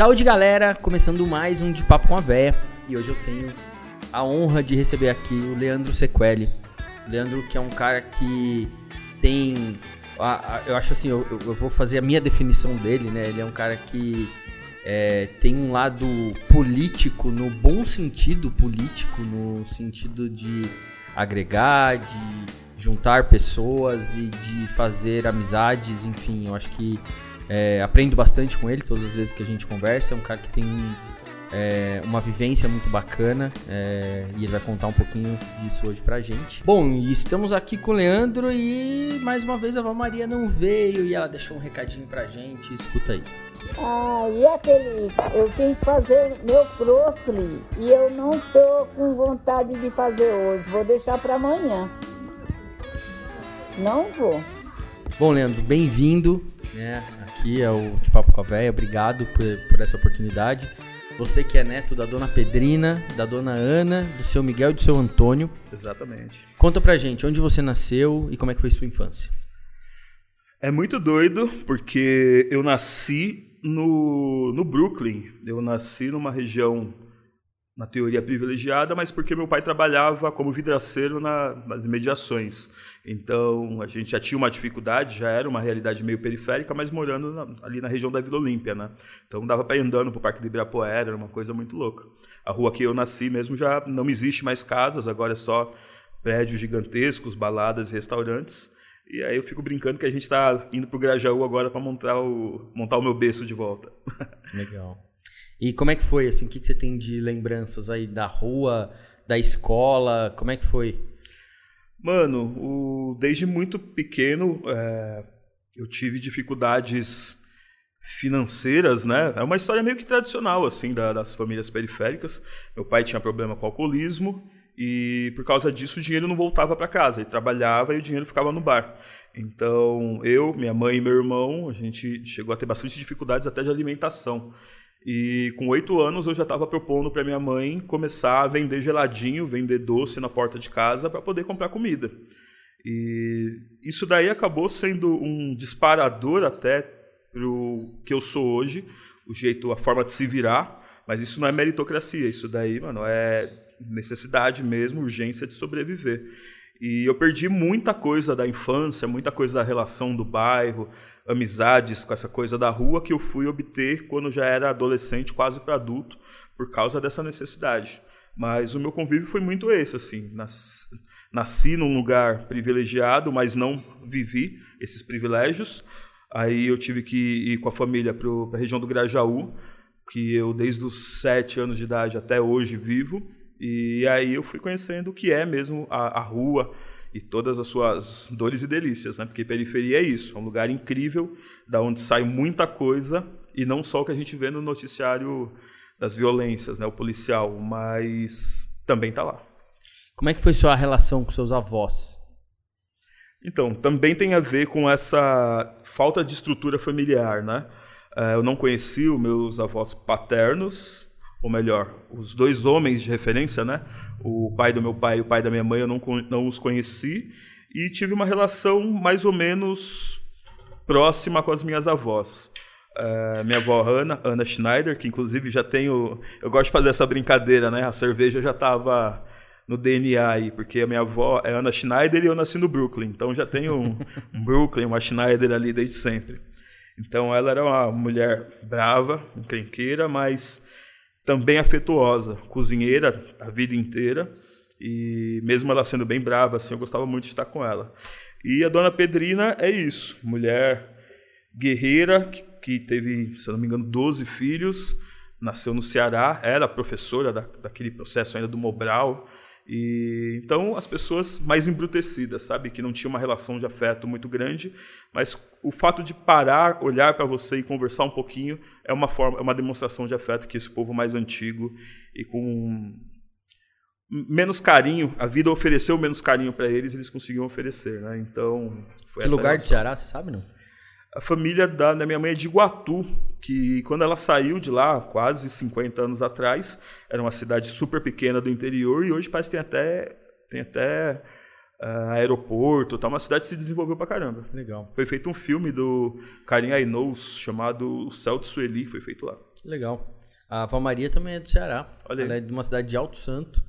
Saúde, galera! Começando mais um De Papo com a Véia. E hoje eu tenho a honra de receber aqui o Leandro Sequeli. Leandro, que é um cara que tem. Eu acho assim, eu, eu vou fazer a minha definição dele, né? Ele é um cara que é, tem um lado político, no bom sentido político, no sentido de agregar, de juntar pessoas e de fazer amizades, enfim, eu acho que é, aprendo bastante com ele todas as vezes que a gente conversa. É um cara que tem é, uma vivência muito bacana é, e ele vai contar um pouquinho disso hoje pra gente. Bom, estamos aqui com o Leandro e mais uma vez a Val Maria não veio e ela deixou um recadinho pra gente. Escuta aí. Ah, e aquele, eu tenho que fazer meu crostli e eu não tô com vontade de fazer hoje, vou deixar para amanhã. Não vou. Bom, Leandro, bem-vindo. Né? Aqui é o De Papo com a Véia, obrigado por, por essa oportunidade. Você que é neto da dona Pedrina, da dona Ana, do seu Miguel e do seu Antônio. Exatamente. Conta pra gente onde você nasceu e como é que foi sua infância. É muito doido, porque eu nasci no, no Brooklyn. Eu nasci numa região, na teoria, privilegiada, mas porque meu pai trabalhava como vidraceiro na, nas imediações. Então, a gente já tinha uma dificuldade, já era uma realidade meio periférica, mas morando na, ali na região da Vila Olímpia, né? Então, dava para ir andando para o Parque do Ibirapuera, era uma coisa muito louca. A rua que eu nasci mesmo já não existe mais casas, agora é só prédios gigantescos, baladas e restaurantes. E aí eu fico brincando que a gente está indo para o Grajaú agora para montar o, montar o meu berço de volta. Legal. E como é que foi, assim, o que, você tem de lembranças aí da rua, da escola, como é que foi? Mano, o, desde muito pequeno é, eu tive dificuldades financeiras, né? É uma história meio que tradicional, assim, da, das famílias periféricas. Meu pai tinha problema com alcoolismo e por causa disso o dinheiro não voltava para casa. Ele trabalhava e o dinheiro ficava no bar. Então eu, minha mãe e meu irmão, a gente chegou a ter bastante dificuldades até de alimentação. E com oito anos eu já estava propondo para minha mãe começar a vender geladinho, vender doce na porta de casa para poder comprar comida. E isso daí acabou sendo um disparador até para o que eu sou hoje, o jeito, a forma de se virar. Mas isso não é meritocracia, isso daí, mano, é necessidade mesmo, urgência de sobreviver. E eu perdi muita coisa da infância, muita coisa da relação do bairro, amizades com essa coisa da rua que eu fui obter quando já era adolescente, quase para adulto, por causa dessa necessidade. Mas o meu convívio foi muito esse, assim, nasci, num lugar privilegiado, mas não vivi esses privilégios. Aí eu tive que ir com a família para a região do Grajaú, que eu desde os sete anos de idade até hoje vivo. E aí eu fui conhecendo o que é mesmo a, a rua e todas as suas dores e delícias, né? Porque periferia é isso, é um lugar incrível, da onde sai muita coisa e não só o que a gente vê no noticiário das violências, né, o policial, mas também está lá. Como é que foi sua relação com seus avós? Então, também tem a ver com essa falta de estrutura familiar, né? Eh, eu não conheci os meus avós paternos, ou melhor, os dois homens de referência, né? O pai do meu pai e o pai da minha mãe, eu não, não os conheci e tive uma relação mais ou menos próxima com as minhas avós. Uh, minha avó Ana, Ana Schneider, que inclusive já tenho. Eu gosto de fazer essa brincadeira, né? A cerveja já estava no DNA aí, porque a minha avó é Ana Schneider e eu nasci no Brooklyn, então já tenho um, um Brooklyn, uma Schneider ali desde sempre. Então ela era uma mulher brava, encrenqueira, mas também afetuosa, cozinheira a vida inteira. E mesmo ela sendo bem brava, assim, eu gostava muito de estar com ela. E a dona Pedrina é isso, mulher guerreira que, que teve, se eu não me engano, 12 filhos, nasceu no Ceará, era professora da, daquele processo ainda do Mobral. E então as pessoas mais embrutecidas, sabe, que não tinha uma relação de afeto muito grande, mas o fato de parar, olhar para você e conversar um pouquinho é uma forma, é uma demonstração de afeto que esse povo mais antigo e com menos carinho, a vida ofereceu menos carinho para eles, eles conseguiam oferecer, né? Então, que lugar de Ceará, você sabe não? A família da, da, minha mãe é de Iguatu, que quando ela saiu de lá, quase 50 anos atrás, era uma cidade super pequena do interior e hoje parece que tem até, tem até uh, aeroporto, tá? uma cidade se desenvolveu pra caramba. Legal. Foi feito um filme do Karim Ainous chamado O Céu de Sueli, foi feito lá. Legal. A Val Maria também é do Ceará. Olha aí. Ela é de uma cidade de Alto Santo.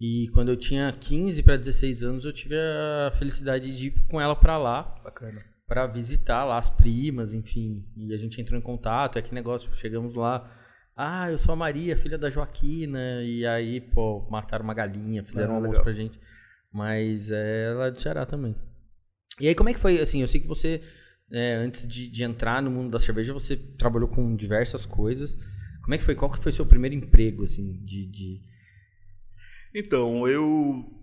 E quando eu tinha 15 para 16 anos, eu tive a felicidade de ir com ela para lá, Bacana. para visitar lá as primas, enfim. E a gente entrou em contato, é que negócio, chegamos lá. Ah, eu sou a Maria, filha da Joaquina. E aí, pô, mataram uma galinha, fizeram Ah, um almoço legal. pra gente. Mas ela é do Ceará também. E aí, como é que foi? Assim, eu sei que você, é, antes de, de entrar no mundo da cerveja, você trabalhou com diversas coisas. Como é que foi? Qual que foi seu primeiro emprego, assim, de... de... Então, eu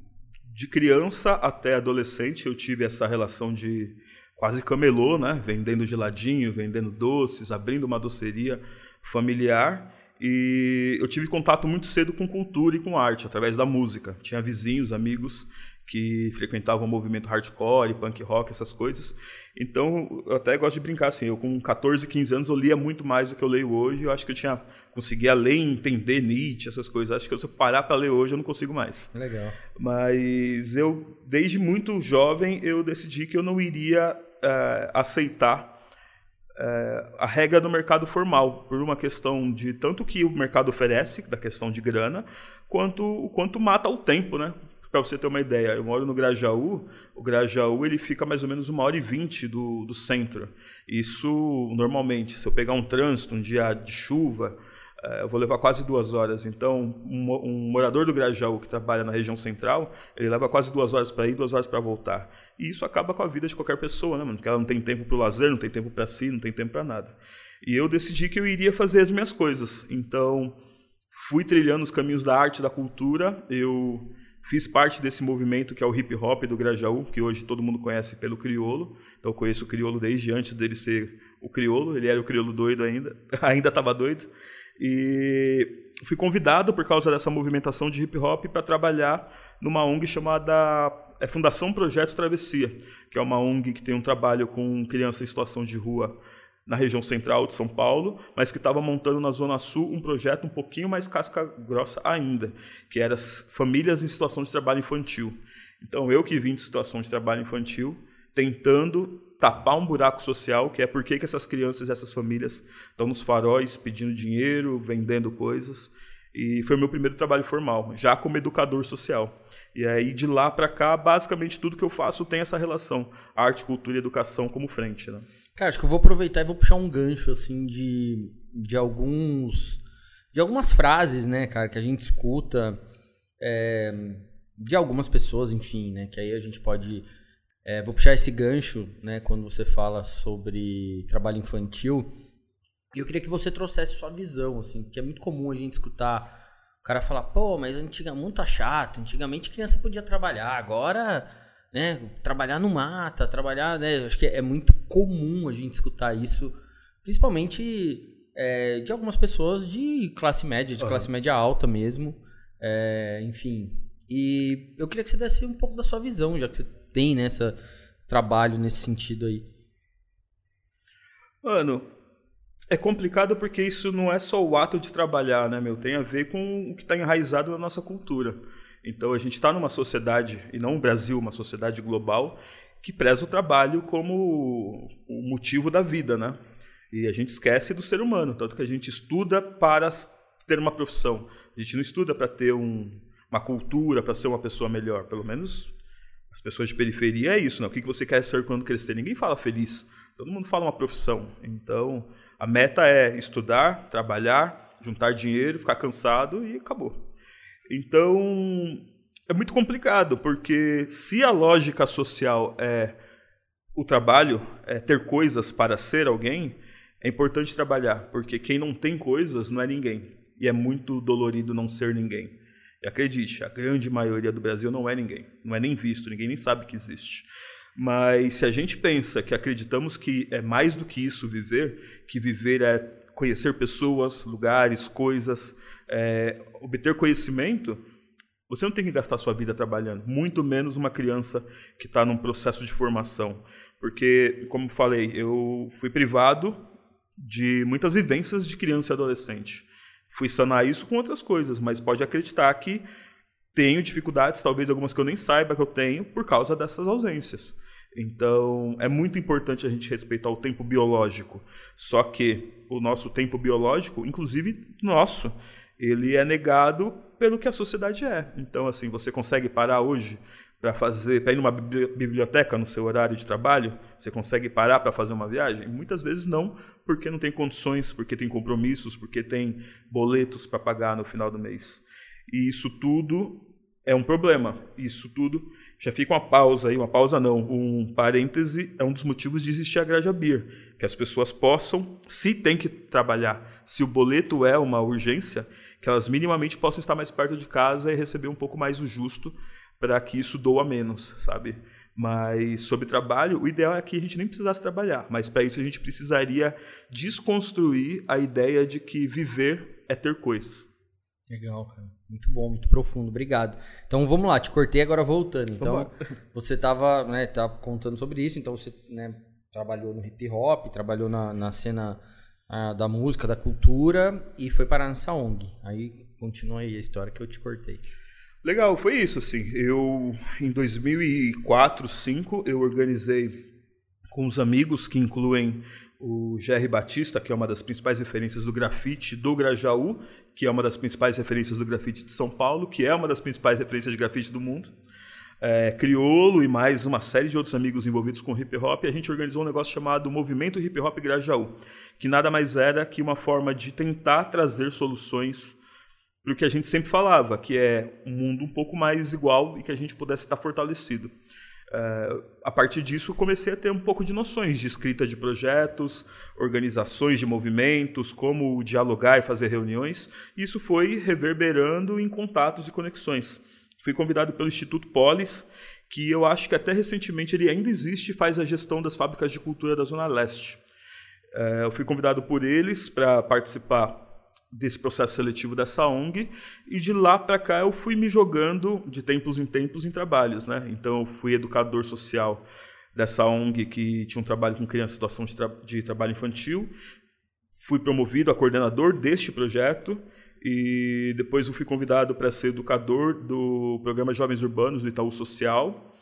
de criança até adolescente eu tive essa relação de quase camelô, né? Vendendo geladinho, vendendo doces, abrindo uma doceria familiar. E eu tive contato muito cedo com cultura e com arte, através da música. Tinha vizinhos, amigos que frequentavam o movimento hardcore, punk rock, essas coisas. Então, eu até gosto de brincar assim, eu com 14, 15 anos eu lia muito mais do que eu leio hoje. Eu acho que eu tinha conseguia ler entender Nietzsche, essas coisas. Acho que se eu parar para ler hoje eu não consigo mais. Legal. Mas eu, desde muito jovem, eu decidi que eu não iria eh, aceitar eh, a regra do mercado formal, por uma questão de tanto que o mercado oferece, da questão de grana, quanto o quanto mata o tempo, né? Para você ter uma ideia, eu moro no Grajaú, o Grajaú ele fica mais ou menos uma hora e vinte do, do centro. Isso, normalmente, se eu pegar um trânsito, um dia de chuva, eu vou levar quase duas horas. Então, um, mo- morador do Grajaú que trabalha na região central, ele leva quase duas horas para ir, duas horas para voltar. E isso acaba com a vida de qualquer pessoa, né, mano? Porque ela não tem tempo para o lazer, não tem tempo para si, não tem tempo para nada. E eu decidi que eu iria fazer as minhas coisas. Então, fui trilhando os caminhos da arte da cultura. Eu fiz parte desse movimento que é o hip hop do Grajaú, que hoje todo mundo conhece pelo criolo. Então, eu conheço o criolo desde antes dele ser o criolo. Ele era o criolo doido ainda, ainda estava doido. E fui convidado por causa dessa movimentação de hip hop para trabalhar numa ONG chamada é, Fundação Projeto Travessia, que é uma ONG que tem um trabalho com crianças em situação de rua na região central de São Paulo, mas que estava montando na Zona Sul um projeto um pouquinho mais casca grossa ainda, que era as famílias em situação de trabalho infantil. Então, eu que vim de situação de trabalho infantil, tentando tapar um buraco social, que é por que essas crianças essas famílias estão nos faróis pedindo dinheiro, vendendo coisas. E foi o meu primeiro trabalho formal, já como educador social. E aí, de lá para cá, basicamente tudo que eu faço tem essa relação, arte, cultura e educação como frente. Né? Cara, acho que eu vou aproveitar e vou puxar um gancho, assim, de, de alguns... De algumas frases, né, cara, que a gente escuta é, de algumas pessoas, enfim, né, que aí a gente pode... é, vou puxar esse gancho, né, quando você fala sobre trabalho infantil, e eu queria que você trouxesse sua visão, assim, porque é muito comum a gente escutar o cara falar, pô, mas antigamente muito chato, antigamente criança podia trabalhar, agora, né, trabalhar no mata, trabalhar, né, acho que é muito comum a gente escutar isso, principalmente é, de algumas pessoas de classe média, de Aham. classe média alta mesmo, é, enfim. E eu queria que você desse um pouco da sua visão, já que você tem nessa trabalho nesse sentido aí. Mano, é complicado porque isso não é só o ato de trabalhar, né, meu? Tem a ver com o que está enraizado na nossa cultura. Então a gente está numa sociedade, e não o Brasil, uma sociedade global, que preza o trabalho como o motivo da vida, né? E a gente esquece do ser humano, tanto que a gente estuda para ter uma profissão. A gente não estuda para ter um- uma cultura, para ser uma pessoa melhor. Pelo menos as pessoas de periferia é isso, né? O que você quer ser quando crescer? Ninguém fala feliz. Todo mundo fala uma profissão. Então, a meta é estudar, trabalhar, juntar dinheiro, ficar cansado e acabou. Então, é muito complicado, porque se a lógica social é o trabalho, é ter coisas para ser alguém, é importante trabalhar, porque quem não tem coisas não é ninguém. E é muito dolorido não ser ninguém. E acredite, a grande maioria do Brasil não é ninguém. Não é nem visto, ninguém nem sabe que existe. Mas se a gente pensa que acreditamos que é mais do que isso viver, que viver é conhecer pessoas, lugares, coisas, é, obter conhecimento, você não tem que gastar sua vida trabalhando, muito menos uma criança que está num processo de formação. Porque, como falei, eu fui privado de muitas vivências de criança e adolescente. Fui sanar isso com outras coisas, mas pode acreditar que tenho dificuldades, talvez algumas que eu nem saiba que eu tenho, por causa dessas ausências. Então, é muito importante a gente respeitar o tempo biológico. Só que o nosso tempo biológico, inclusive nosso, ele é negado pelo que a sociedade é. Então, assim, você consegue parar hoje para fazer, para ir numa biblioteca no seu horário de trabalho? Você consegue parar para fazer uma viagem? Muitas vezes não, porque não tem condições, porque tem compromissos, porque tem boletos para pagar no final do mês. E isso tudo é um problema. Isso tudo já fica uma pausa aí, uma pausa não, um parêntese, é um dos motivos de existir a Graja Beer, que as pessoas possam, se tem que trabalhar, se o boleto é uma urgência, que elas minimamente possam estar mais perto de casa e receber um pouco mais o justo para que isso doa menos, sabe? Mas sobre trabalho, o ideal é que a gente nem precisasse trabalhar, mas para isso a gente precisaria desconstruir a ideia de que viver é ter coisas. Legal, cara. Muito bom, muito profundo. Obrigado. Então vamos lá, te cortei agora voltando. Então você estava, né, tava contando sobre isso, então você, né, trabalhou no hip hop, trabalhou na, na cena ah, da música, da cultura e foi parar nessa ONG. Aí continua aí a história que eu te cortei. Legal, foi isso assim. Eu em 2004, 2005, eu organizei com os amigos que incluem o Jerry Batista, que é uma das principais referências do grafite do Grajaú, que é uma das principais referências do grafite de São Paulo, que é uma das principais referências de grafite do mundo. É, Criolo e mais uma série de outros amigos envolvidos com hip hop, a gente organizou um negócio chamado Movimento Hip Hop Grajaú, que nada mais era que uma forma de tentar trazer soluções para o que a gente sempre falava, que é um mundo um pouco mais igual e que a gente pudesse estar fortalecido. Uh, a partir disso, comecei a ter um pouco de noções de escrita de projetos, organizações de movimentos, como dialogar e fazer reuniões. Isso foi reverberando em contatos e conexões. Fui convidado pelo Instituto Polis, que eu acho que até recentemente ele ainda existe e faz a gestão das fábricas de cultura da Zona Leste. Uh, eu fui convidado por eles para participar desse processo seletivo dessa ONG e de lá para cá eu fui me jogando de tempos em tempos em trabalhos, né? Então eu fui educador social dessa ONG que tinha um trabalho com crianças em situação de, tra de trabalho infantil, fui promovido a coordenador deste projeto e depois eu fui convidado para ser educador do programa Jovens Urbanos do Itaú Social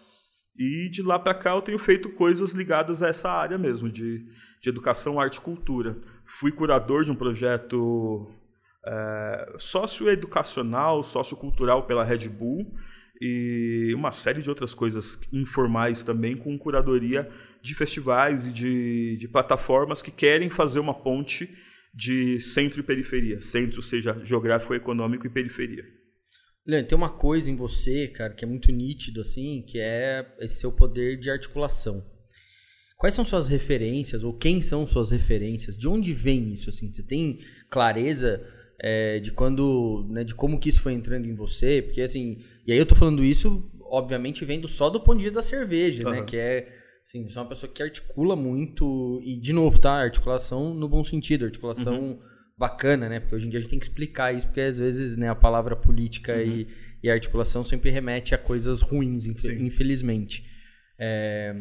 e de lá para cá eu tenho feito coisas ligadas a essa área mesmo de, de educação, arte e cultura. Fui curador de um projeto é, socioeducacional, sociocultural pela Red Bull e uma série de outras coisas informais também com curadoria de festivais e de, de plataformas que querem fazer uma ponte de centro e periferia. Centro seja geográfico, econômico e periferia. Leandro, tem uma coisa em você, cara, que é muito nítido, assim, que é esse seu poder de articulação. Quais são suas referências, ou quem são suas referências? De onde vem isso, assim? Você tem clareza é, de quando, né, de como que isso foi entrando em você, porque assim, e aí eu tô falando isso, obviamente, vendo só do ponto de vista da cerveja, uhum. né, que é, assim, você é uma pessoa que articula muito, e de novo, tá, articulação no bom sentido, articulação uhum. bacana, né, porque hoje em dia a gente tem que explicar isso, porque às vezes, né, a palavra política uhum. e, e articulação sempre remete a coisas ruins, infelizmente. É,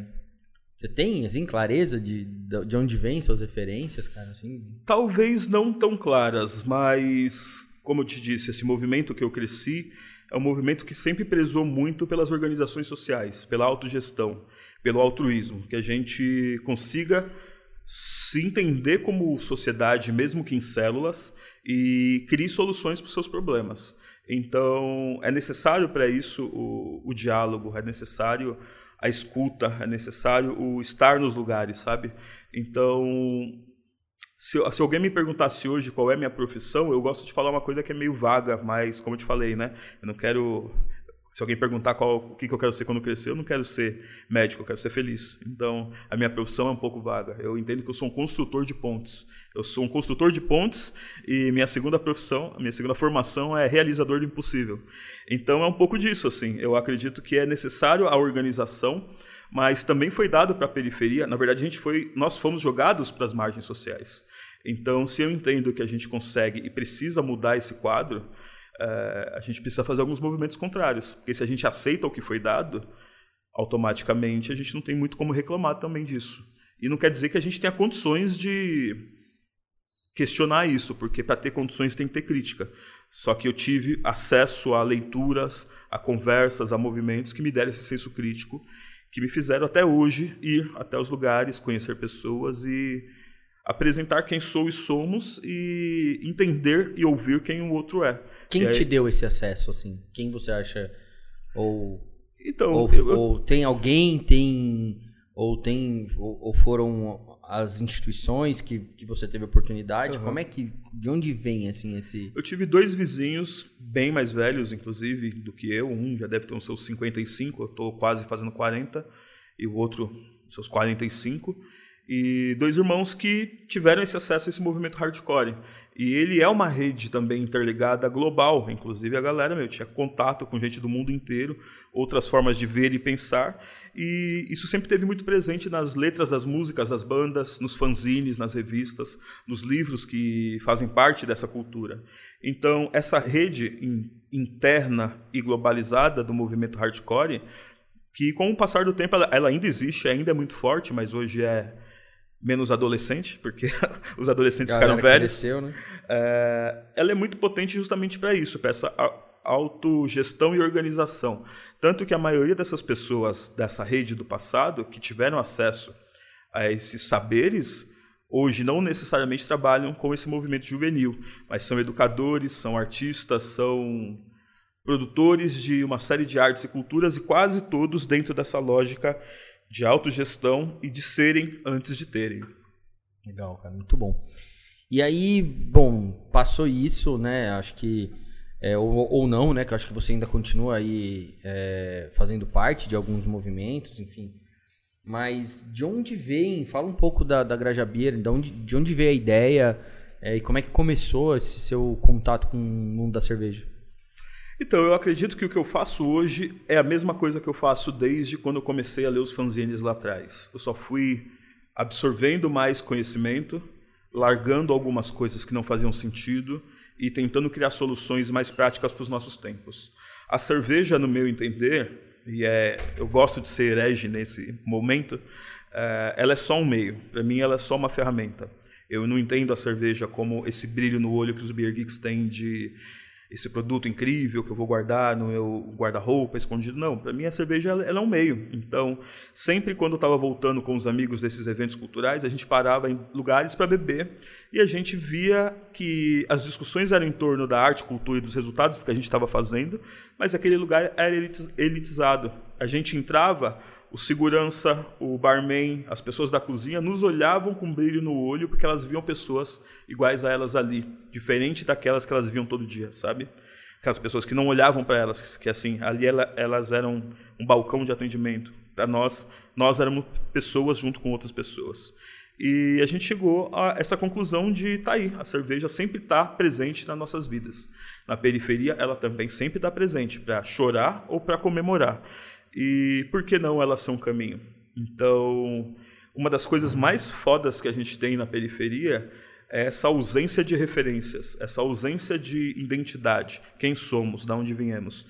você tem, assim, clareza de, de onde vêm suas referências, cara? Assim? Talvez não tão claras, mas, como eu te disse, esse movimento que eu cresci é um movimento que sempre prezou muito pelas organizações sociais, pela autogestão, pelo altruísmo, que a gente consiga se entender como sociedade, mesmo que em células, e crie soluções para os seus problemas. Então, é necessário para isso o, o diálogo, é necessário a escuta, é necessário o estar nos lugares, sabe? Então, se, se, alguém me perguntasse hoje qual é minha profissão, eu gosto de falar uma coisa que é meio vaga, mas como eu te falei, né? Eu não quero se alguém perguntar qual, o que, que eu quero ser quando crescer, eu não quero ser médico, eu quero ser feliz. Então, a minha profissão é um pouco vaga. Eu entendo que eu sou um construtor de pontes. Eu sou um construtor de pontes e minha segunda profissão, minha segunda formação é realizador do impossível. Então, é um pouco disso, assim. Eu acredito que é necessário a organização, mas também foi dado para a periferia. Na verdade, a gente foi, nós fomos jogados para as margens sociais. Então, se eu entendo que a gente consegue e precisa mudar esse quadro, é, a gente precisa fazer alguns movimentos contrários. Porque se a gente aceita o que foi dado, automaticamente a gente não tem muito como reclamar também disso. E não quer dizer que a gente tenha condições de questionar isso, porque para ter condições tem que ter crítica. Só que eu tive acesso a leituras, a conversas, a movimentos que me deram esse senso crítico, que me fizeram até hoje ir até os lugares, conhecer pessoas e apresentar quem sou e somos e entender e ouvir quem o outro é. Quem aí... te deu esse acesso, assim? Quem você acha? Ou, então, ou, eu... ou tem alguém, tem ou tem ou, ou, foram as instituições que, que você teve oportunidade? Uhum. Como é que de onde vem assim esse Eu tive dois vizinhos bem mais velhos inclusive do que eu, um já deve ter uns seus 55, eu estou quase fazendo 40 e o outro seus 45 e dois irmãos que tiveram esse acesso a esse movimento hardcore. E ele é uma rede também interligada global, inclusive a galera meu tinha contato com gente do mundo inteiro, outras formas de ver e pensar, e isso sempre teve muito presente nas letras das músicas das bandas, nos fanzines, nas revistas, nos livros que fazem parte dessa cultura. Então, essa rede interna e globalizada do movimento hardcore, que com o passar do tempo ela, ela ainda existe, ainda é muito forte, mas hoje é menos adolescente, porque os adolescentes ficaram velhos. Cresceu, né? é, ela é muito potente justamente para isso, para essa autogestão e organização. Tanto que a maioria dessas pessoas dessa rede do passado que tiveram acesso a esses saberes, hoje não necessariamente trabalham com esse movimento juvenil, mas são educadores, são artistas, são produtores de uma série de artes e culturas e quase todos dentro dessa lógica de autogestão e de serem antes de terem. Legal, cara, muito bom. E aí, bom, passou isso, né? Acho que é, ou, ou não, né? Que eu acho que você ainda continua aí é, fazendo parte de alguns movimentos, enfim. Mas de onde vem? Fala um pouco da, da Grajabeira, de onde, de onde veio a ideia é, e como é que começou esse seu contato com o mundo da cerveja? Então, eu acredito que o que eu faço hoje é a mesma coisa que eu faço desde quando eu comecei a ler os fanzines lá atrás. Eu só fui absorvendo mais conhecimento, largando algumas coisas que não faziam sentido e tentando criar soluções mais práticas para os nossos tempos. A cerveja, no meu entender, e é, eu gosto de ser herege nesse momento, é, ela é só um meio. Para mim, ela é só uma ferramenta. Eu não entendo a cerveja como esse brilho no olho que os beer geeks têm de esse produto incrível que eu vou guardar no meu guarda-roupa escondido. Não, para mim a cerveja ela, é um meio. Então, sempre quando eu estava voltando com os amigos desses eventos culturais, a gente parava em lugares para beber e a gente via que as discussões eram em torno da arte, cultura e dos resultados que a gente estava fazendo, mas aquele lugar era elitizado. A gente entrava o segurança, o barman, as pessoas da cozinha nos olhavam com brilho no olho porque elas viam pessoas iguais a elas ali, diferente daquelas que elas viam todo dia, sabe? Aquelas pessoas que não olhavam para elas, que assim, ali elas eram um balcão de atendimento. Para nós, nós éramos pessoas junto com outras pessoas. E a gente chegou a essa conclusão de tá aí, a cerveja sempre está presente nas nossas vidas. Na periferia, ela também sempre está presente para chorar ou para comemorar. E por que não elas são um caminho? Então, uma das coisas mais fodas que a gente tem na periferia é essa ausência de referências, essa ausência de identidade, quem somos, de onde viemos.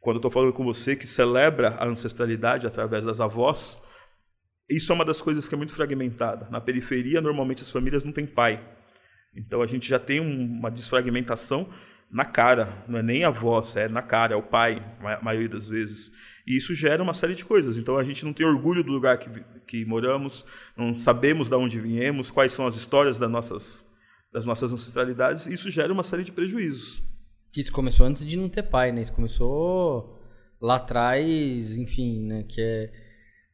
Quando eu estou falando com você que celebra a ancestralidade através das avós, isso é uma das coisas que é muito fragmentada. Na periferia, normalmente as famílias não têm pai. Então a gente já tem uma desfragmentação na cara, não é nem a voz, é na cara, é o pai, a maioria das vezes. E isso gera uma série de coisas. Então a gente não tem orgulho do lugar que, que moramos, não sabemos de onde viemos, quais são as histórias das nossas, das nossas ancestralidades, e isso gera uma série de prejuízos. Isso começou antes de não ter pai, né? Isso começou lá atrás, enfim, né? Que é,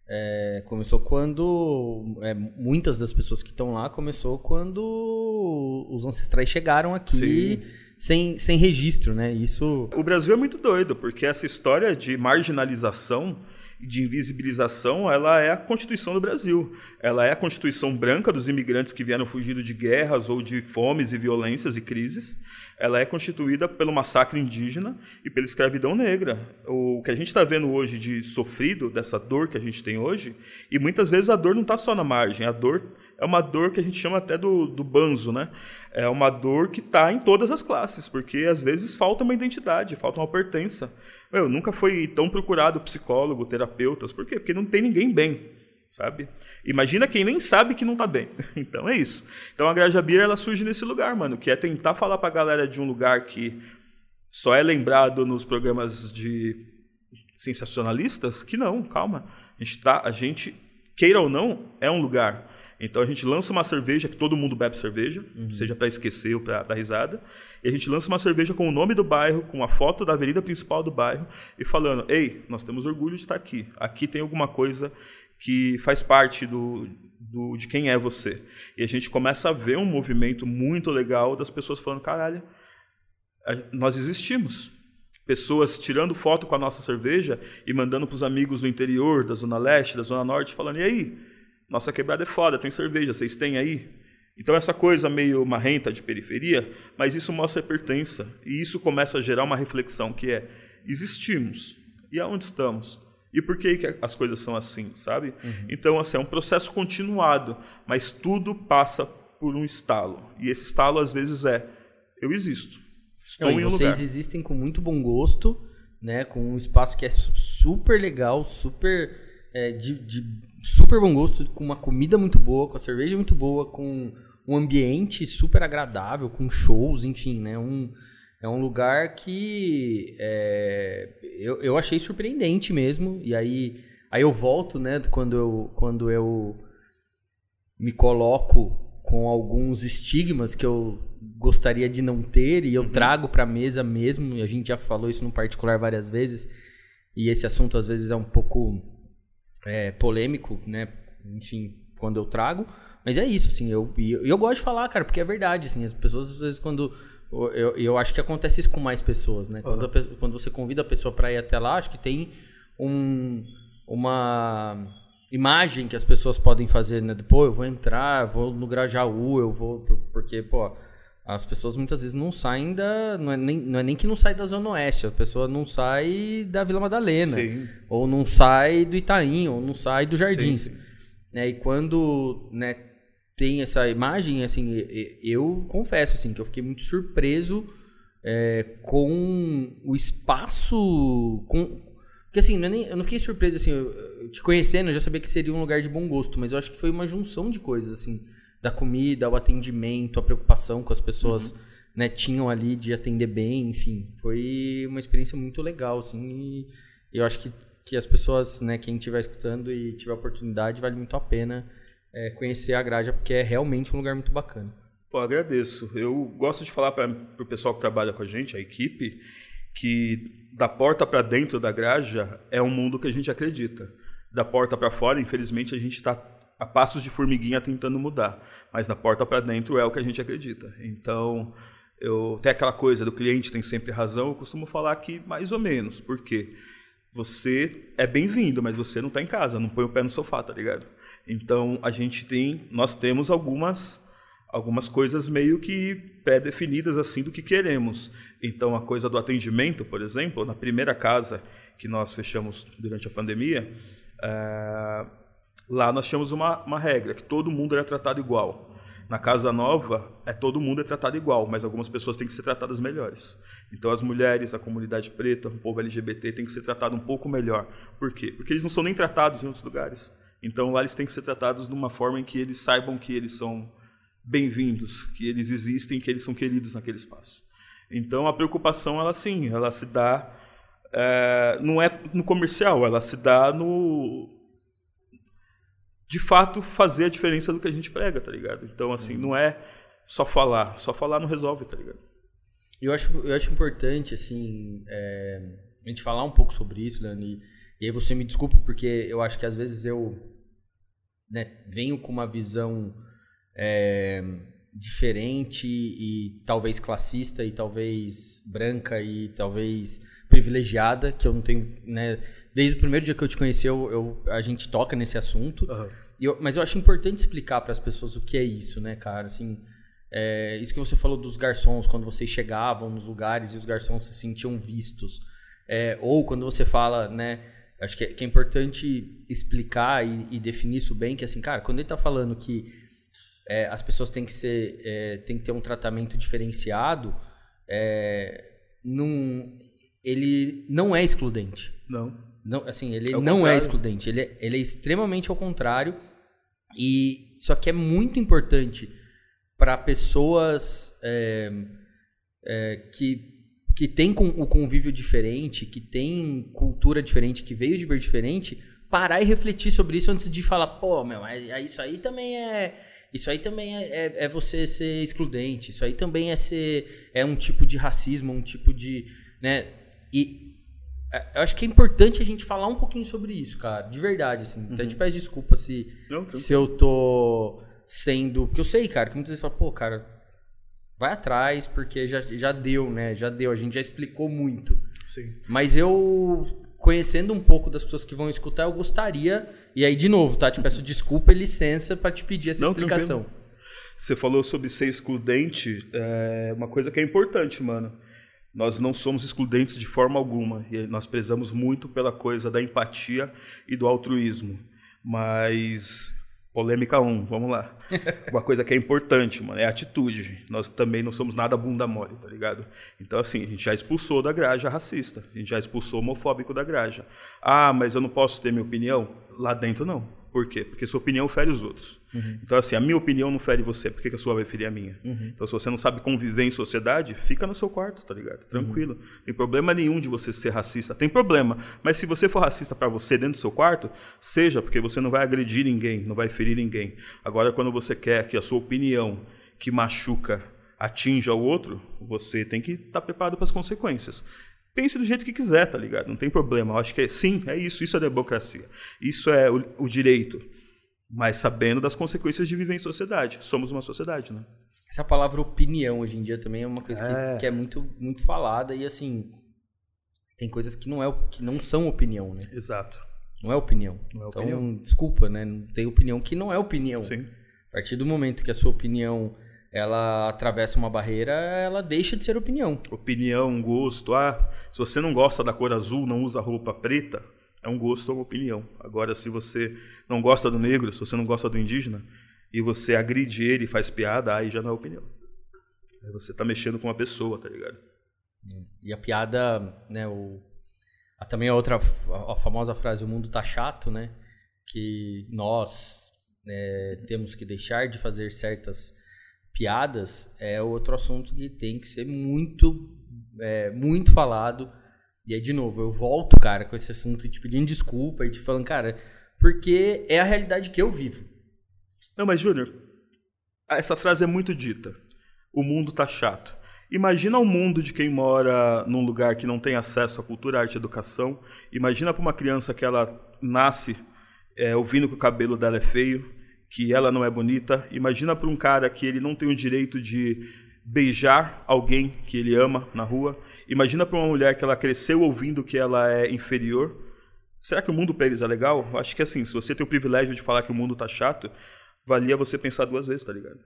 é começou quando é, muitas das pessoas que estão lá começou quando os ancestrais chegaram aqui. Sim sem, sem registro, né? Isso. O Brasil é muito doido, porque essa história de marginalização e de invisibilização, ela é a Constituição do Brasil. Ela é a Constituição branca dos imigrantes que vieram fugindo de guerras ou de fomes e violências e crises. Ela é constituída pelo massacre indígena e pela escravidão negra. O que a gente está vendo hoje de sofrido, dessa dor que a gente tem hoje, e muitas vezes a dor não está só na margem, a dor é uma dor que a gente chama até do, do banzo, né? É uma dor que está em todas as classes, porque às vezes falta uma identidade, falta uma pertença. Eu nunca fui tão procurado psicólogo, terapeutas, por quê? Porque não tem ninguém bem, sabe? Imagina quem nem sabe que não está bem. Então é isso. Então a Grajabira ela surge nesse lugar, mano, que é tentar falar para a galera de um lugar que só é lembrado nos programas de sensacionalistas que não, calma. A gente, tá, a gente, queira ou não, é um lugar. Então a gente lança uma cerveja que todo mundo bebe cerveja, uhum. seja para esquecer ou para dar risada. E a gente lança uma cerveja com o nome do bairro, com a foto da avenida principal do bairro e falando: "Ei, nós temos orgulho de estar aqui. Aqui tem alguma coisa que faz parte do, do de quem é você". E a gente começa a ver um movimento muito legal das pessoas falando: "Caralho, nós existimos" pessoas tirando foto com a nossa cerveja e mandando para os amigos do interior, da Zona Leste, da Zona Norte, falando: e aí? Nossa quebrada é foda, tem cerveja, vocês têm aí? Então, essa coisa meio marrenta de periferia, mas isso mostra pertença. E isso começa a gerar uma reflexão que é: existimos. E aonde estamos? E por que, que as coisas são assim, sabe? Uhum. Então, assim, é um processo continuado, mas tudo passa por um estalo. E esse estalo, às vezes, é: eu existo. Estou Não, em um vocês lugar. existem com muito bom gosto, né? Com um espaço que é super legal, super é, de, de, super bom gosto, com uma comida muito boa, com a cerveja muito boa, com um ambiente super agradável, com shows, enfim, né? Um, é um lugar que é, eu, eu achei surpreendente mesmo. E aí, aí eu volto, né? Quando eu, quando eu me coloco com alguns estigmas que eu gostaria de não ter e eu uhum. trago para a mesa mesmo, e a gente já falou isso no particular várias vezes, e esse assunto às vezes é um pouco é, polêmico, né? Enfim, quando eu trago, mas é isso, assim, eu, eu, eu gosto de falar, cara, porque é verdade, assim, as pessoas às vezes quando eu, eu acho que acontece isso com mais pessoas, né? Quando, quando você convida a pessoa para ir até lá, acho que tem um, uma imagem que as pessoas podem fazer, né? Pô, eu vou entrar, vou no Grajaú, eu vou. Porque, pô, as pessoas muitas vezes não saem da. Não é nem, não é nem que não sai da Zona Oeste, a pessoa não sai da Vila Madalena. Sim. Ou não sai do Itaim, ou não sai do Jardim. Sim, sim. Né? E quando né, tem essa imagem, assim, eu confesso assim, que eu fiquei muito surpreso é, com o espaço. Com, porque assim, não é nem, eu não fiquei surpreso assim, eu, te conhecendo, eu já sabia que seria um lugar de bom gosto, mas eu acho que foi uma junção de coisas, assim da comida, o atendimento, a preocupação que as pessoas uhum. né, tinham ali de atender bem, enfim. Foi uma experiência muito legal, assim, e eu acho que, que as pessoas, né, quem estiver escutando e tiver oportunidade, vale muito a pena é, conhecer a Graja, porque é realmente um lugar muito bacana. Pô, agradeço. Eu gosto de falar para o pessoal que trabalha com a gente, a equipe, que da porta para dentro da Graja é um mundo que a gente acredita. Da porta para fora, infelizmente, a gente está a passos de formiguinha tentando mudar, mas da porta para dentro é o que a gente acredita. Então, eu tem aquela coisa do cliente tem sempre razão, eu costumo falar que mais ou menos, porque você é bem-vindo, mas você não está em casa, não põe o pé no sofá, tá ligado? Então, a gente tem, nós temos algumas algumas coisas meio que pré-definidas assim do que queremos. Então, a coisa do atendimento, por exemplo, na primeira casa que nós fechamos durante a pandemia, é Lá nós tínhamos uma, uma regra, que todo mundo era tratado igual. Na Casa Nova, é todo mundo é tratado igual, mas algumas pessoas têm que ser tratadas melhores. Então as mulheres, a comunidade preta, o povo LGBT tem que ser tratado um pouco melhor. Por quê? Porque eles não são nem tratados em outros lugares. Então lá eles têm que ser tratados de uma forma em que eles saibam que eles são bem-vindos, que eles existem, que eles são queridos naquele espaço. Então a preocupação, ela sim, ela se dá é, não é no comercial, ela se dá no de fato fazer a diferença do que a gente prega, tá ligado? Então, assim, não é só falar. Só falar não resolve, tá ligado? Eu acho, eu acho importante, assim, é, a gente falar um pouco sobre isso, Dani. E aí você me desculpa, porque eu acho que às vezes eu né, venho com uma visão é, diferente e talvez classista e talvez branca e talvez privilegiada, que eu não tenho, né, desde o primeiro dia que eu te conheci, eu, eu a gente toca nesse assunto. Uhum. Eu, mas eu acho importante explicar para as pessoas o que é isso, né, cara? Assim, é, isso que você falou dos garçons, quando vocês chegavam nos lugares e os garçons se sentiam vistos. É, ou quando você fala, né? Acho que é, que é importante explicar e, e, definir isso bem, que assim, cara, quando ele está falando que é, as pessoas têm que ser, é, têm que ter um tratamento diferenciado, é, num, ele não é excludente. Não. Não, assim, ele é não é contrário. é excludente, ele é, ele é extremamente ao contrário. E só que é muito importante para pessoas que que tem com, o convívio diferente, que tem cultura diferente, que veio de berço diferente, parar e refletir sobre isso antes de falar, pô, meu, isso aí também é. Isso aí também é, é, é, você ser excludente, isso aí também é ser. é um tipo de racismo, um tipo de. né? E é, eu acho que é importante a gente falar um pouquinho sobre isso, cara. De verdade, assim. Uhum. Então a gente pede desculpa se, Não, se eu tô sendo. Porque eu sei, cara, que muitas vezes fala, pô, cara, vai atrás, porque já, já deu, né? Já deu, a gente já explicou muito. Sim. Mas eu, conhecendo um pouco das pessoas que vão escutar, eu gostaria. E aí, de novo, tá? Te peço desculpa e licença para te pedir essa Não, explicação. Tranquilo. Você falou sobre ser excludente, é uma coisa que é importante, mano. Nós não somos excludentes de forma alguma. E nós prezamos muito pela coisa da empatia e do altruísmo. Mas Polêmica 1, vamos lá. Uma coisa que é importante, mano, é atitude. Nós também não somos nada bunda mole, tá ligado? Então, assim, a gente já expulsou da graja racista. A gente já expulsou homofóbico da graja. Ah, mas eu não posso ter minha opinião? Lá dentro, não. Por quê? Porque sua opinião fere os outros. Uhum. Então, assim, a minha opinião não fere você, por que, que a sua vai ferir a minha? Uhum. Então, se você não sabe conviver em sociedade, fica no seu quarto, tá ligado? Tranquilo. Uhum. Tem problema nenhum de você ser racista. Tem problema, mas se você for racista para você dentro do seu quarto, seja, porque você não vai agredir ninguém, não vai ferir ninguém. Agora, quando você quer que a sua opinião que machuca atinja o outro, você tem que estar tá preparado para as consequências pense do jeito que quiser, tá ligado? Não tem problema. Eu acho que é, sim, é isso. Isso é democracia. Isso é o, o direito. Mas sabendo das consequências de viver em sociedade. Somos uma sociedade, né? Essa palavra opinião hoje em dia também é uma coisa é. Que, que, é muito, muito falada e assim tem coisas que não é que não são opinião, né? Exato. Não é opinião. Não é então, opinião. desculpa, né? Não tem opinião que não é opinião. Sim. A partir do momento que a sua opinião ela atravessa uma barreira, ela deixa de ser opinião. Opinião, gosto. Ah, se você não gosta da cor azul, não usa roupa preta, é um gosto ou uma opinião. Agora, se você não gosta do negro, se você não gosta do indígena, e você agride ele e faz piada, aí já não é opinião. Aí você tá mexendo com uma pessoa, tá ligado? E a piada, né, o... também a outra, a famosa frase, o mundo tá chato, né? Que nós é, temos que deixar de fazer certas piadas é outro assunto que tem que ser muito, é, muito falado. E aí, de novo, eu volto, cara, com esse assunto te pedindo desculpa e te falando, cara, porque é a realidade que eu vivo. Não, mas, Júnior, essa frase é muito dita. O mundo tá chato. Imagina o mundo de quem mora num lugar que não tem acesso à cultura, arte e educação. Imagina para uma criança que ela nasce é, ouvindo que o cabelo dela é feio, que ela não é bonita. Imagina para um cara que ele não tem o direito de beijar alguém que ele ama na rua. Imagina para uma mulher que ela cresceu ouvindo que ela é inferior. Será que o mundo para eles é legal? Acho que assim, se você tem o privilégio de falar que o mundo tá chato, valia você pensar duas vezes, tá ligado?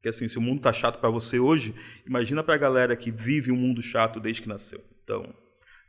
Que assim, se o mundo tá chato para você hoje, imagina para a galera que vive um mundo chato desde que nasceu. Então,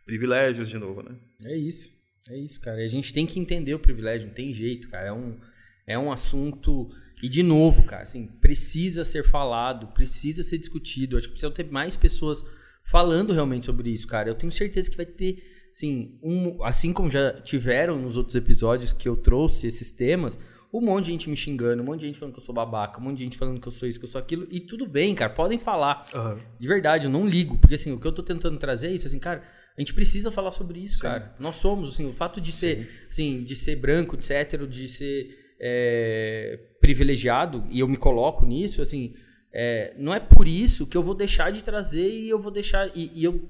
privilégios de novo, né? É isso. É isso, cara. A gente tem que entender o privilégio, não tem jeito, cara. É um é um assunto. E de novo, cara, assim, precisa ser falado, precisa ser discutido. Acho que precisa ter mais pessoas falando realmente sobre isso, cara. Eu tenho certeza que vai ter, assim, um, assim como já tiveram nos outros episódios que eu trouxe esses temas, um monte de gente me xingando, um monte de gente falando que eu sou babaca, um monte de gente falando que eu sou isso, que eu sou aquilo. E tudo bem, cara, podem falar. Uhum. De verdade, eu não ligo. Porque, assim, o que eu tô tentando trazer é isso, assim, cara. A gente precisa falar sobre isso, Sim. cara. Nós somos, assim, o fato de Sim. ser, assim, de ser branco, de ser hétero, de ser é, privilegiado, e eu me coloco nisso, assim, é, não é por isso que eu vou deixar de trazer e eu vou deixar. E, e, eu.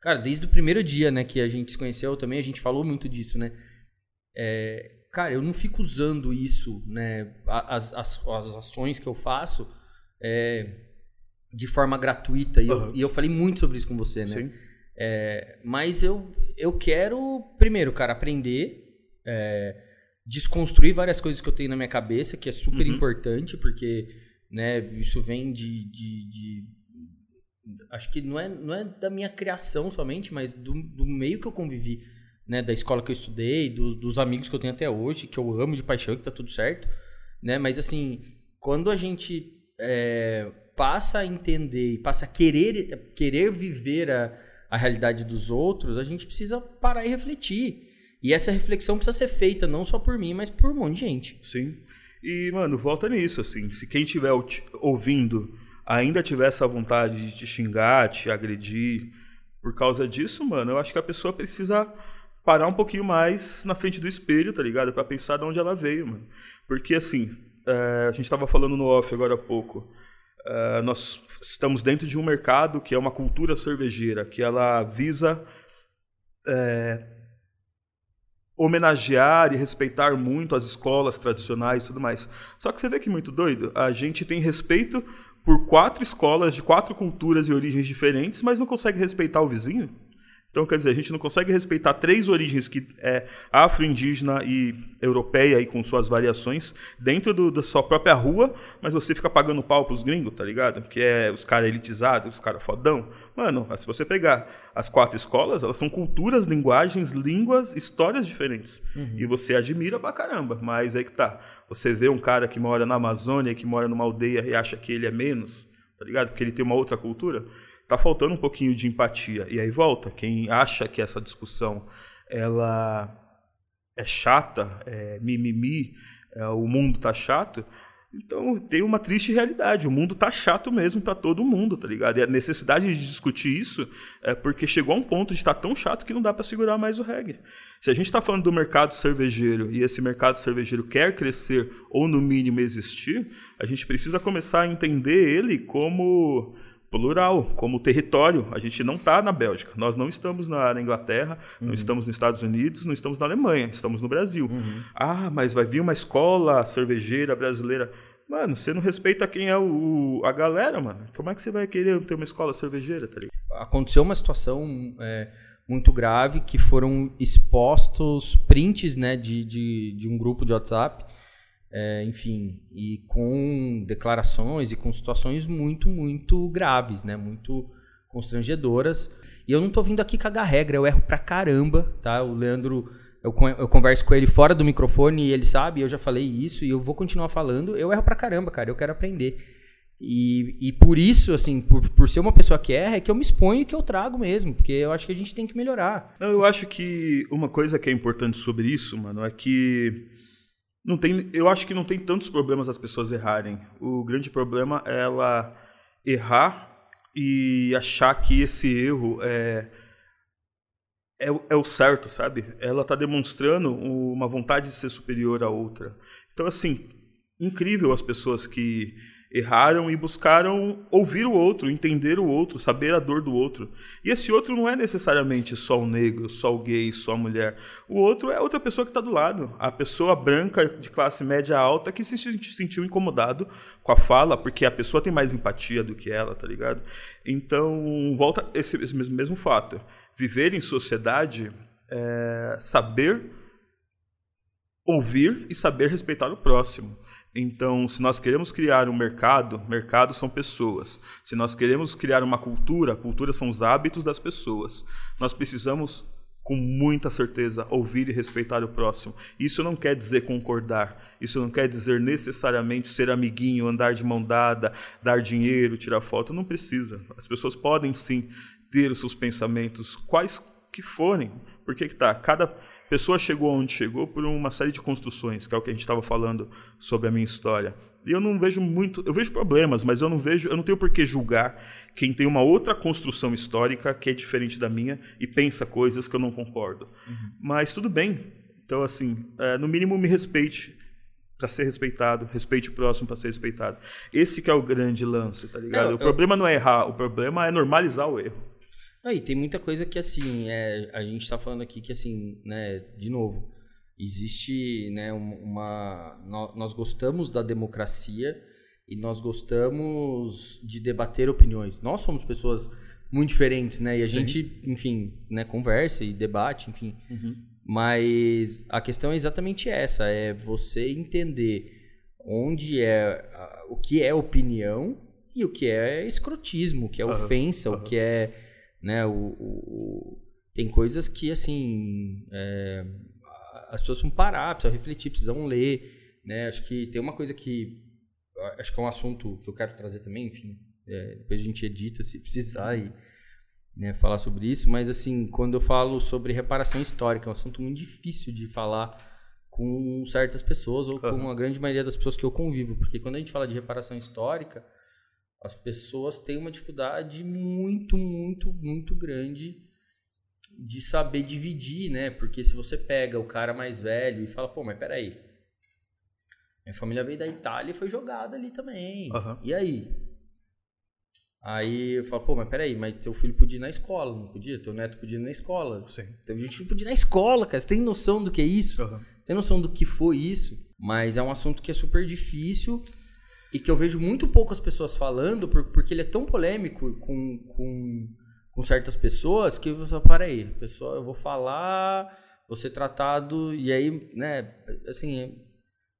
Cara, desde o primeiro dia né, que a gente se conheceu também, a gente falou muito disso, né? É, cara, eu não fico usando isso, né? As, as, as ações que eu faço é, de forma gratuita. E, uhum. eu, e, eu, falei muito sobre isso com você, né? Sim. É, mas eu, eu quero, primeiro, cara, aprender. É, desconstruir várias coisas que eu tenho na minha cabeça, que é super uhum. importante, porque né, isso vem de, de, de, Acho que não é, não é da minha criação somente, mas do, do meio que eu convivi, né, da escola que eu estudei, do, dos amigos que eu tenho até hoje, que eu amo de paixão, que tá tudo certo. Né? Mas assim, quando a gente é, passa a entender e passa a querer, querer viver a, a realidade dos outros, a gente precisa parar e refletir. E essa reflexão precisa ser feita não só por mim, mas por um monte de gente. Sim. E, mano, volta nisso, assim. Se quem estiver ouvindo ainda tiver essa vontade de te xingar, te agredir, Por causa disso, mano, eu acho que a pessoa precisa parar um pouquinho mais na frente do espelho, tá ligado? Para pensar de onde ela veio, mano. Porque, assim, é, a gente estava falando no off agora há pouco. É, nós estamos dentro de um mercado que é uma cultura cervejeira, que ela visa é, homenagear e respeitar muito as escolas tradicionais e tudo mais. Só que você vê que muito doido, a gente tem respeito por quatro escolas de quatro culturas e origens diferentes, mas não consegue respeitar o vizinho? Então, quer dizer, a gente não consegue respeitar três origens que é afro-indígena e europeia e com suas variações dentro do, da sua própria rua, mas você fica pagando pau pros gringos, tá ligado? Que é os caras elitizados, os caras fodão. Mano, se você pegar as quatro escolas, elas são culturas, linguagens, línguas, histórias diferentes. Uhum. E você admira pra caramba, mas aí que tá. Você vê um cara que mora na Amazônia, que mora numa aldeia e acha que ele é menos, tá ligado? Porque ele tem uma outra cultura tá faltando um pouquinho de empatia. E aí volta, quem acha que essa discussão ela é chata, é mimimi, é, o mundo tá chato, então tem uma triste realidade. O mundo tá chato mesmo para todo mundo, tá ligado? E a necessidade de discutir isso é porque chegou a um ponto de estar tá tão chato que não dá para segurar mais o reggae. Se a gente está falando do mercado cervejeiro e esse mercado cervejeiro quer crescer ou no mínimo existir, a gente precisa começar a entender ele como plural, como território. A gente não está na Bélgica, nós não estamos na, Inglaterra, uhum. não estamos nos Estados Unidos, não estamos na Alemanha, estamos no Brasil. Uhum. Ah, mas vai vir uma escola cervejeira brasileira. Mano, você não respeita quem é o, a galera, mano. Como é que você vai querer ter uma escola cervejeira, tá? Aconteceu uma situação é, muito grave que foram expostos prints né, de, de, de um grupo de WhatsApp é, enfim, e com declarações e com situações muito, muito graves, né? Muito constrangedoras. E eu não tô vindo aqui cagar regra, eu erro pra caramba, tá? O Leandro, eu, eu converso com ele fora do microfone e ele sabe, eu já falei isso e eu vou continuar falando. Eu erro pra caramba, cara, eu quero aprender. E, e por isso, assim, por, por ser uma pessoa que erra, é que eu me exponho e que eu trago mesmo, porque eu acho que a gente tem que melhorar. Não, eu acho que uma coisa que é importante sobre isso, mano, é que não tem, eu acho que não tem tantos problemas as pessoas errarem. O grande problema é ela errar e achar que esse erro é, é, é o certo, sabe? Ela está demonstrando uma vontade de ser superior à outra. Então, assim, incrível as pessoas que erraram e buscaram ouvir o outro, entender o outro, saber a dor do outro. E esse outro não é necessariamente só o negro, só o gay, só a mulher. O outro é outra pessoa que está do lado. A pessoa branca de classe média alta que se sentiu incomodado com a fala, porque a pessoa tem mais empatia do que ela, tá ligado? Então, volta esse, esse mesmo, mesmo fato. Viver em sociedade é saber ouvir e saber respeitar o próximo. Então, se nós queremos criar um mercado, mercado são pessoas. Se nós queremos criar uma cultura, cultura são os hábitos das pessoas. Nós precisamos, com muita certeza, ouvir e respeitar o próximo. Isso não quer dizer concordar. Isso não quer dizer necessariamente ser amiguinho, andar de mão dada, dar dinheiro, tirar foto. Não precisa. As pessoas podem sim ter os seus pensamentos, quais que forem. Porque que tá? Cada pessoa chegou onde chegou por uma série de construções, que é o que a gente estava falando sobre a minha história. E eu não vejo muito, eu vejo problemas, mas eu não vejo, eu não tenho por que julgar quem tem uma outra construção histórica que é diferente da minha e pensa coisas que eu não concordo. Uhum. Mas tudo bem. Então assim, é, no mínimo me respeite para ser respeitado, respeite o próximo para ser respeitado. Esse que é o grande lance, tá ligado? Eu, o problema eu... não é errar, o problema é normalizar o erro. Aí tem muita coisa que assim, é, a gente está falando aqui que assim, né, de novo, existe, né, uma nós gostamos da democracia e nós gostamos de debater opiniões. Nós somos pessoas muito diferentes, né? E a Sim. gente, enfim, né, conversa e debate, enfim. Uhum. Mas a questão é exatamente essa, é você entender onde é o que é opinião e o que é escrotismo, o que é uhum. ofensa, uhum. o que é né? O, o, tem coisas que, assim, é, as pessoas precisam parar, precisam refletir, precisam ler, né? Acho que tem uma coisa que, acho que é um assunto que eu quero trazer também, enfim, é, depois a gente edita se precisar e né, falar sobre isso, mas assim, quando eu falo sobre reparação histórica, é um assunto muito difícil de falar com certas pessoas ou com a grande maioria das pessoas que eu convivo, porque quando a gente fala de reparação histórica, as pessoas têm uma dificuldade muito, muito, muito grande de saber dividir, né? Porque se você pega o cara mais velho e fala, pô, mas peraí. Minha família veio da Itália e foi jogada ali também. Aham. E aí? Aí eu falo, pô, mas peraí, mas teu filho podia ir na escola, não podia? Teu neto podia ir na escola. Sim. Teve gente que podia ir na escola, cara. Você tem noção do que é isso? Aham. Tem noção do que foi isso? Mas é um assunto que é super difícil e que eu vejo muito poucas pessoas falando, por- porque ele é tão polêmico com, com, com certas pessoas que você fala, para aí, pessoal, eu vou falar, vou ser tratado, e aí, né, assim,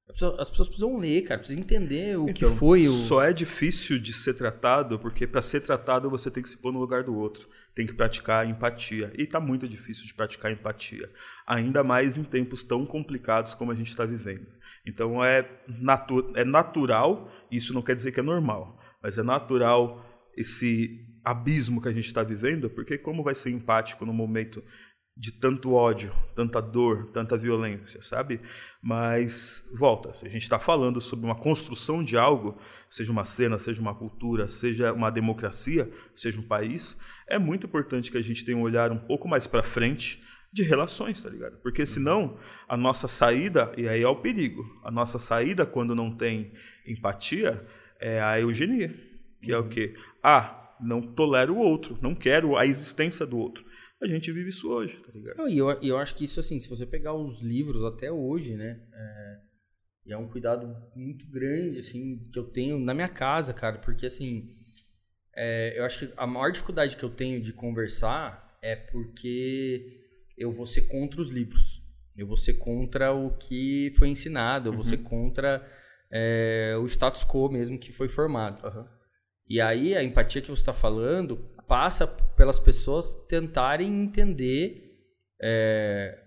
as pessoas, as pessoas precisam ler, cara, precisam entender o que Então, foi o. Só é difícil de ser tratado porque para ser tratado você tem que se pôr no lugar do outro, tem que praticar empatia. E tá muito difícil de praticar empatia, ainda mais em tempos tão complicados como a gente está vivendo. Então é, natu é natural, isso não quer dizer que é normal, mas é natural esse abismo que a gente está vivendo, porque como vai ser empático no momento de tanto ódio, tanta dor, tanta violência, sabe? Mas, volta, se a gente está falando sobre uma construção de algo, seja uma cena, seja uma cultura, seja uma democracia, seja um país, é muito importante que a gente tenha um olhar um pouco mais para frente de relações, tá ligado? Porque senão a nossa saída, e aí é o perigo, a nossa saída quando não tem empatia é a eugenia, que é o quê? Ah, não tolero o outro, não quero a existência do outro. A gente vive isso hoje, tá ligado? Não, e eu, eu acho que isso, assim, se você pegar os livros até hoje, né? É, e é um cuidado muito grande, assim, que eu tenho na minha casa, cara, porque, assim, é, eu acho que a maior dificuldade que eu tenho de conversar é porque eu vou ser contra os livros. Eu vou ser contra o que foi ensinado, eu vou ser contra é, o status quo mesmo que foi formado. Aham. E aí a empatia que você está falando passa pelas pessoas tentarem entender é,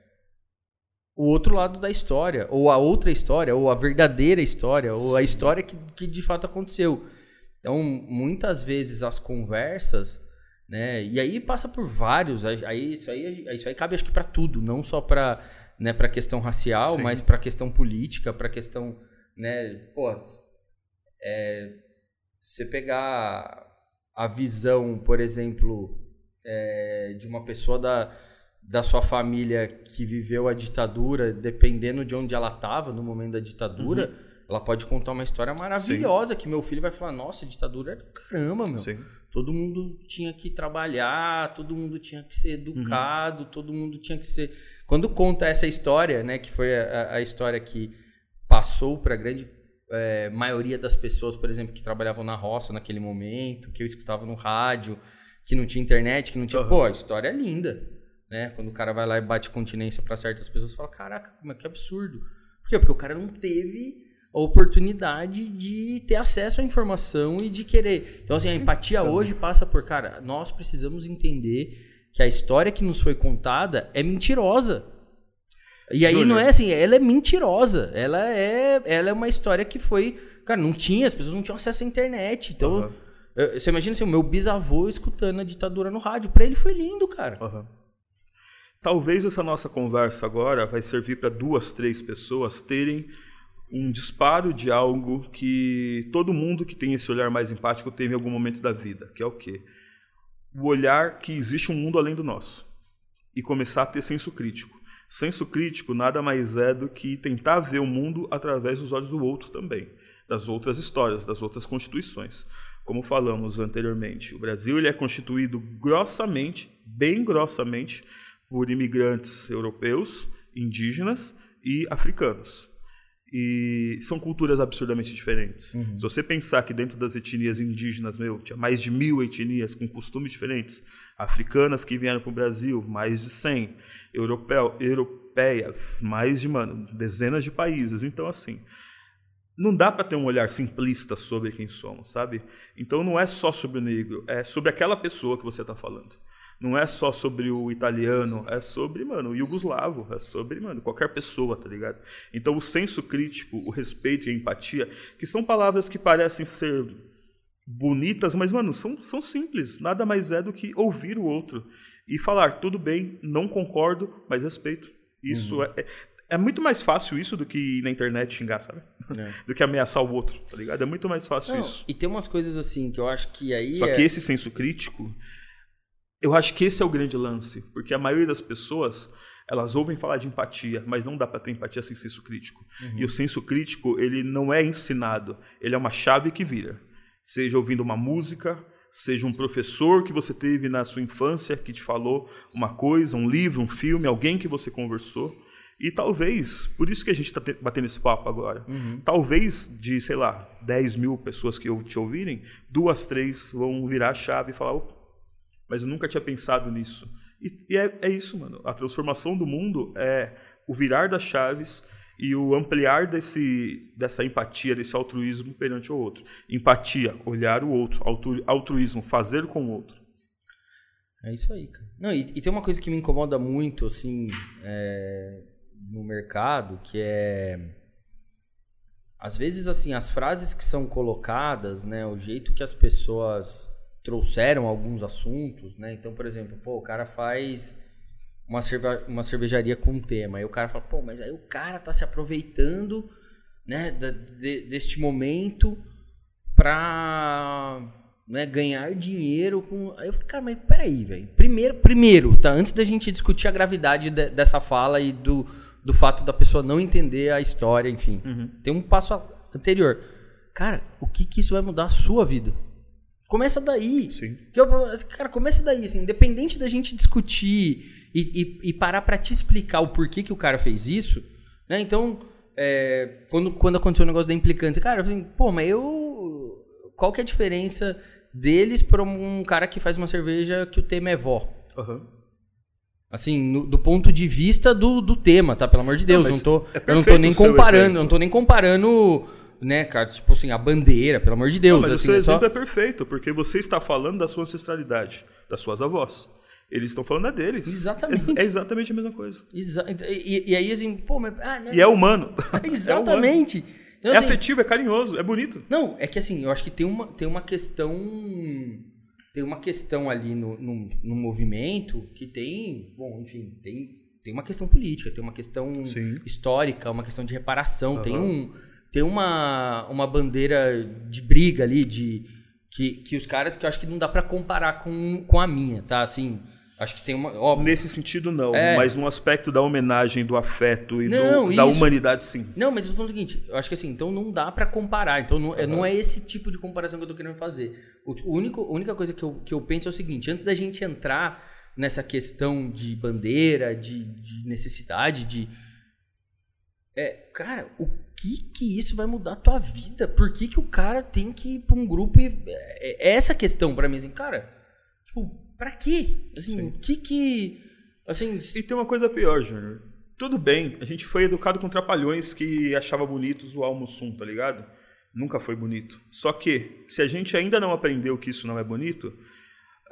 o outro lado da história, ou a outra história, ou a verdadeira história, ou a história que, que de fato aconteceu. Então, muitas vezes as conversas, né? E aí passa por vários, aí isso aí, isso aí cabe acho que para tudo, não só para né, para questão racial, Sim. mas para questão política, para questão, né, pô, é, você pegar a visão, por exemplo, é, de uma pessoa da, da sua família que viveu a ditadura, dependendo de onde ela estava no momento da ditadura, Uhum. ela pode contar uma história maravilhosa que meu filho vai falar: Nossa, a ditadura era do caramba, meu. Sim. Todo mundo tinha que trabalhar, todo mundo tinha que ser educado, todo mundo tinha que ser. Quando conta essa história, né, que foi a, a história que passou para a grande eh, maioria das pessoas, por exemplo, que trabalhavam na roça naquele momento, que eu escutava no rádio, que não tinha internet, que não tinha. Aham. Pô, a história é linda. Né? Quando o cara vai lá e bate continência para certas pessoas, fala: caraca, como é que absurdo. Por quê? Porque o cara não teve a oportunidade de ter acesso à informação e de querer. Então, assim, a empatia hoje passa por, cara, nós precisamos entender que a história que nos foi contada é mentirosa. E aí Júnior. não é assim, ela é mentirosa. Ela é, ela é uma história que foi. Cara, não tinha, as pessoas não tinham acesso à internet. Então, eu- você imagina assim, o meu bisavô escutando a ditadura no rádio. Pra ele foi lindo, cara. Aham. Talvez essa nossa conversa agora vai servir para duas, três pessoas terem um disparo de algo que todo mundo que tem esse olhar mais empático teve em algum momento da vida, que é o quê? O olhar que existe um mundo além do nosso e começar a ter senso crítico. Senso crítico nada mais é do que tentar ver o mundo através dos olhos do outro também, das outras histórias, das outras constituições. Como falamos anteriormente, o Brasil ele é constituído grossamente, bem grossamente, por imigrantes europeus, indígenas e africanos. E são culturas absurdamente diferentes. Se você pensar que dentro das etnias indígenas, meu, tinha mais de mil etnias com costumes diferentes, africanas que vieram para o Brasil, mais de 100, europeu, europeias, mais de, mano, dezenas de países. Então, assim, não dá para ter um olhar simplista sobre quem somos, sabe? Então não é só sobre o negro, é sobre aquela pessoa que você está falando. Não é só sobre o italiano, é sobre, mano, o iugoslavo, é sobre, mano, qualquer pessoa, tá ligado? Então o senso crítico, o respeito e a empatia, que são palavras que parecem ser bonitas, mas, mano, são, são simples. Nada mais é do que ouvir o outro e falar, tudo bem, não concordo, mas respeito. Isso é, é. É muito mais fácil isso do que ir na internet xingar, sabe? é. do que ameaçar o outro, tá ligado? É muito mais fácil Não, isso. E tem umas coisas assim que eu acho que aí. Só é... que esse senso crítico, eu acho que esse é o grande lance, porque a maioria das pessoas elas ouvem falar de empatia, mas não dá para ter empatia sem senso crítico. Uhum. E o senso crítico, ele não é ensinado, ele é uma chave que vira. Seja ouvindo uma música, seja um professor que você teve na sua infância que te falou uma coisa, um livro, um filme, alguém que você conversou. E talvez, por isso que a gente está batendo esse papo agora, uhum. talvez de, sei lá, 10 mil pessoas que te ouvirem, duas, três vão virar a chave e falar, mas eu nunca tinha pensado nisso. E, e é, é isso, mano. A transformação do mundo é o virar das chaves e o ampliar desse, dessa empatia, desse altruísmo perante o outro. Empatia, olhar o outro. Altruísmo, fazer com o outro. É isso aí, cara. Não, e, e tem uma coisa que me incomoda muito, assim, é, no mercado, que é... Às vezes, assim, as frases que são colocadas, né? O jeito que as pessoas trouxeram alguns assuntos, né? Então, por exemplo, pô, o cara faz uma, cerve uma cervejaria com um tema. Aí o cara fala, pô, mas aí o cara tá se aproveitando, né, da, de, deste momento pra né, ganhar dinheiro com. Aí eu falei, cara, mas peraí, velho. Primeiro, primeiro, tá? Antes da gente discutir a gravidade de, dessa fala e do, do fato da pessoa não entender a história, enfim. Uhum. Tem um passo anterior. Cara, o que, que isso vai mudar a sua vida? Começa daí. Sim. Que eu, cara, começa daí, assim, independente da gente discutir e, e, e parar para te explicar o porquê que o cara fez isso, né? Então, é, quando, quando aconteceu o negócio da implicância, cara, eu falei, pô, mas eu. Qual que é a diferença deles para um cara que faz uma cerveja que o tema é vó? Uhum. Assim, no, do ponto de vista do, do tema, tá? Pelo amor de Deus, não, não tô, é eu não tô nem comparando, não tô nem comparando né, cara? Tipo assim, a bandeira, pelo amor de Deus. Não, mas assim, o seu é exemplo só... é perfeito, porque você está falando da sua ancestralidade, das suas avós. Eles estão falando da deles. Exatamente. É, é exatamente a mesma coisa. Exa e, e, aí, assim, pô, mas. Ah, não, e é humano. exatamente. é, humano. Então, assim, é afetivo, é carinhoso, é bonito. Não, é que assim, eu acho que tem uma, tem uma questão. Tem uma questão ali no, no, no movimento que tem. Bom, enfim, tem, tem uma questão política, tem uma questão Sim. histórica, uma questão de reparação, uhum. tem um tem uma, uma bandeira de briga ali, de que, que os caras que eu acho que não dá para comparar com, com a minha, tá? Assim, acho que tem uma. Óbvio. Nesse sentido, não. É. Mas no aspecto da homenagem, do afeto e não, do, da humanidade, sim. Não, mas eu tô falando o seguinte: eu acho que assim, então não dá para comparar. Então não, uhum. não é esse tipo de comparação que eu tô querendo fazer. O, o único, a única coisa que eu, que eu penso é o seguinte: antes da gente entrar nessa questão de bandeira, de, de necessidade, de. É, cara, o que que isso vai mudar a tua vida? Por que que o cara tem que ir pra um grupo e... É, é essa questão para mim, assim, cara, tipo, pra quê? Assim, o que que... Assim... E tem uma coisa pior, Júnior. Tudo bem, a gente foi educado com trapalhões que achava bonitos o Almussum, tá ligado? Nunca foi bonito. Só que, se a gente ainda não aprendeu que isso não é bonito,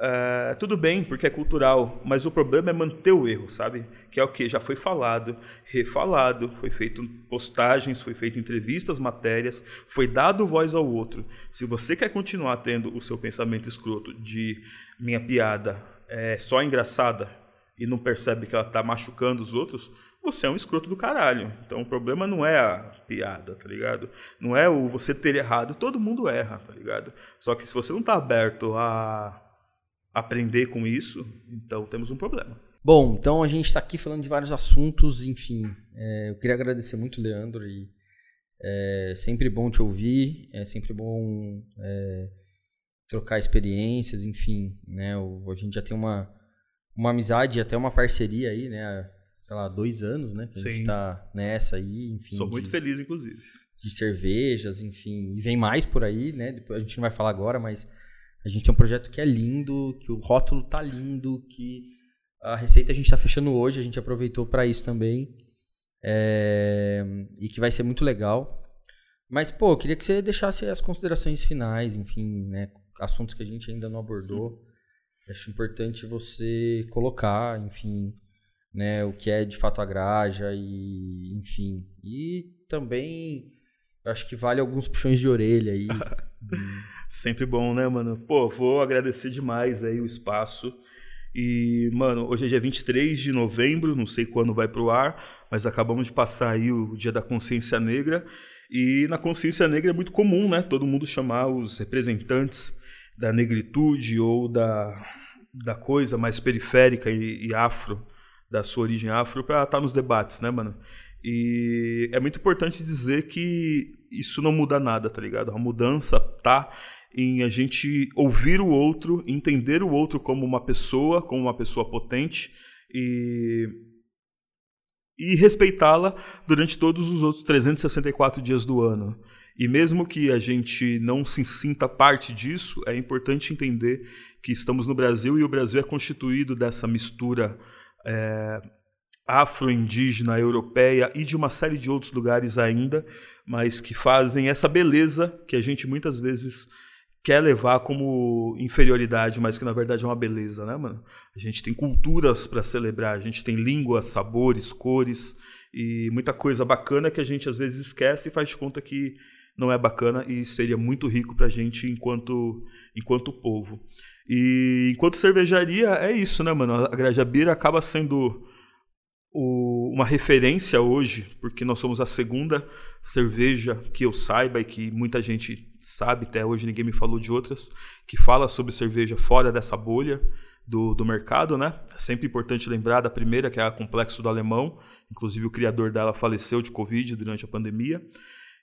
Uh, tudo bem, porque é cultural, mas o problema é manter o erro, sabe? Que é o que já foi falado, refalado, foi feito postagens, foi feito entrevistas, matérias, foi dado voz ao outro. Se você quer continuar tendo o seu pensamento escroto de minha piada é só engraçada e não percebe que ela está machucando os outros, você é um escroto do caralho. Então o problema não é a piada, tá ligado? Não é o você ter errado, todo mundo erra, tá ligado? Só que se você não está aberto a aprender com isso, então temos um problema. Bom, então a gente está aqui falando de vários assuntos, enfim. É, eu queria agradecer muito, Leandro, e é sempre bom te ouvir, é sempre bom é, trocar experiências, enfim, né? O, a gente já tem uma, uma amizade, até uma parceria aí, né? Sei lá, dois anos, né? Que a Sim. gente está nessa aí, enfim. Sou muito de, feliz, inclusive. De cervejas, enfim. E vem mais por aí, né? A gente não vai falar agora, mas a gente tem um projeto que é lindo, que o rótulo tá lindo, que a receita a gente está fechando hoje, a gente aproveitou para isso também. É, e que vai ser muito legal. Mas, pô, eu queria que você deixasse as considerações finais, enfim, né? Assuntos que a gente ainda não abordou. Sim. Acho importante você colocar, enfim, né? O que é de fato a graja e, enfim. E também, acho que vale alguns puxões de orelha aí. Sempre bom, né, mano? Pô, vou agradecer demais aí o espaço. E, mano, hoje é dia 23 de novembro, não sei quando vai pro ar, mas acabamos de passar aí o Dia da Consciência Negra. E na consciência negra é muito comum, né? Todo mundo chamar os representantes da negritude ou da, da coisa mais periférica e, e afro, da sua origem afro, para estar tá nos debates, né, mano? E é muito importante dizer que isso não muda nada, tá ligado? A mudança tá em a gente ouvir o outro, entender o outro como uma pessoa, como uma pessoa potente e e respeitá-la durante todos os outros 364 dias do ano. E mesmo que a gente não se sinta parte disso, é importante entender que estamos no Brasil e o Brasil é constituído dessa mistura é, afro-indígena, europeia e de uma série de outros lugares ainda, mas que fazem essa beleza que a gente muitas vezes quer levar como inferioridade, mas que na verdade é uma beleza, né, mano? A gente tem culturas para celebrar, a gente tem línguas, sabores, cores e muita coisa bacana que a gente às vezes esquece e faz de conta que não é bacana e seria muito rico para a gente enquanto enquanto povo. E enquanto cervejaria é isso, né, mano? A Grajabira acaba sendo o, uma referência hoje, porque nós somos a segunda cerveja que eu saiba e que muita gente sabe, até hoje ninguém me falou de outras, que fala sobre cerveja fora dessa bolha do, do mercado, né? É sempre importante lembrar da primeira, que é a Complexo do Alemão, inclusive o criador dela faleceu de Covid durante a pandemia.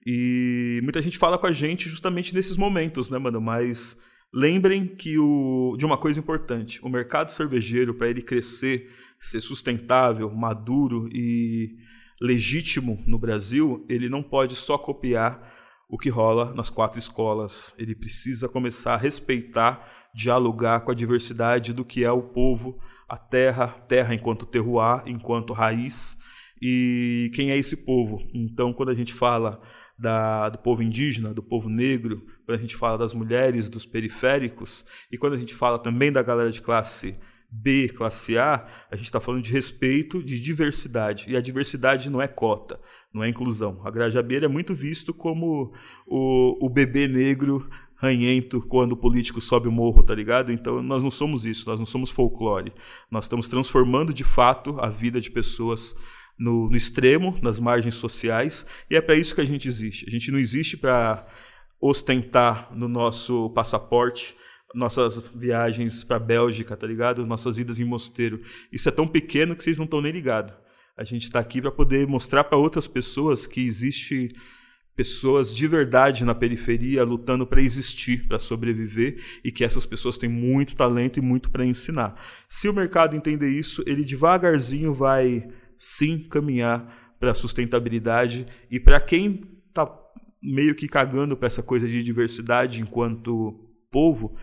E muita gente fala com a gente justamente nesses momentos, né, mano? Mas lembrem que o, de uma coisa importante: o mercado cervejeiro, para ele crescer ser sustentável, maduro e legítimo no Brasil, ele não pode só copiar o que rola nas quatro escolas. Ele precisa começar a respeitar, dialogar com a diversidade do que é o povo, a terra, terra enquanto terroir, enquanto raiz, e quem é esse povo. Então, quando a gente fala da, do povo indígena, do povo negro, quando a gente fala das mulheres, dos periféricos, e quando a gente fala também da galera de classe B, classe A, a gente está falando de respeito, de diversidade. E a diversidade não é cota, não é inclusão. A Grajabeira é muito visto como o, o bebê negro ranhento quando o político sobe o morro, tá ligado? Então nós não somos isso, nós não somos folclore. Nós estamos transformando de fato a vida de pessoas no, no extremo, nas margens sociais, e é para isso que a gente existe. A gente não existe para ostentar no nosso passaporte nossas viagens para Bélgica, tá ligado? Nossas idas em mosteiro. Isso é tão pequeno que vocês não estão nem ligados. A gente está aqui para poder mostrar para outras pessoas que existe pessoas de verdade na periferia lutando para existir, para sobreviver e que essas pessoas têm muito talento e muito para ensinar. Se o mercado entender isso, ele devagarzinho vai sim caminhar para a sustentabilidade e para quem está meio que cagando para essa coisa de diversidade enquanto povo,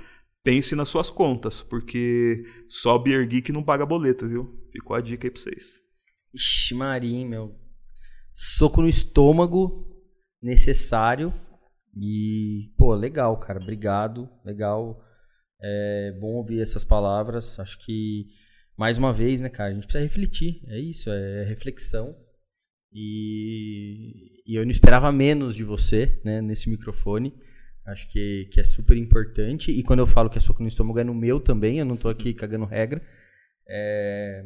pense nas suas contas, porque só Beer Geek não paga boleto, viu? Ficou a dica aí pra vocês. Ixi, Marim, meu. Soco no estômago necessário. E, pô, legal, cara. Obrigado. Legal. É bom ouvir essas palavras. Acho que, mais uma vez, né, cara, a gente precisa refletir. É isso, é reflexão. E, e eu não esperava menos de você, né, nesse microfone. Acho que, que é super importante. E quando eu falo que é soco no estômago, é no meu também. Eu não tô aqui cagando regra. É...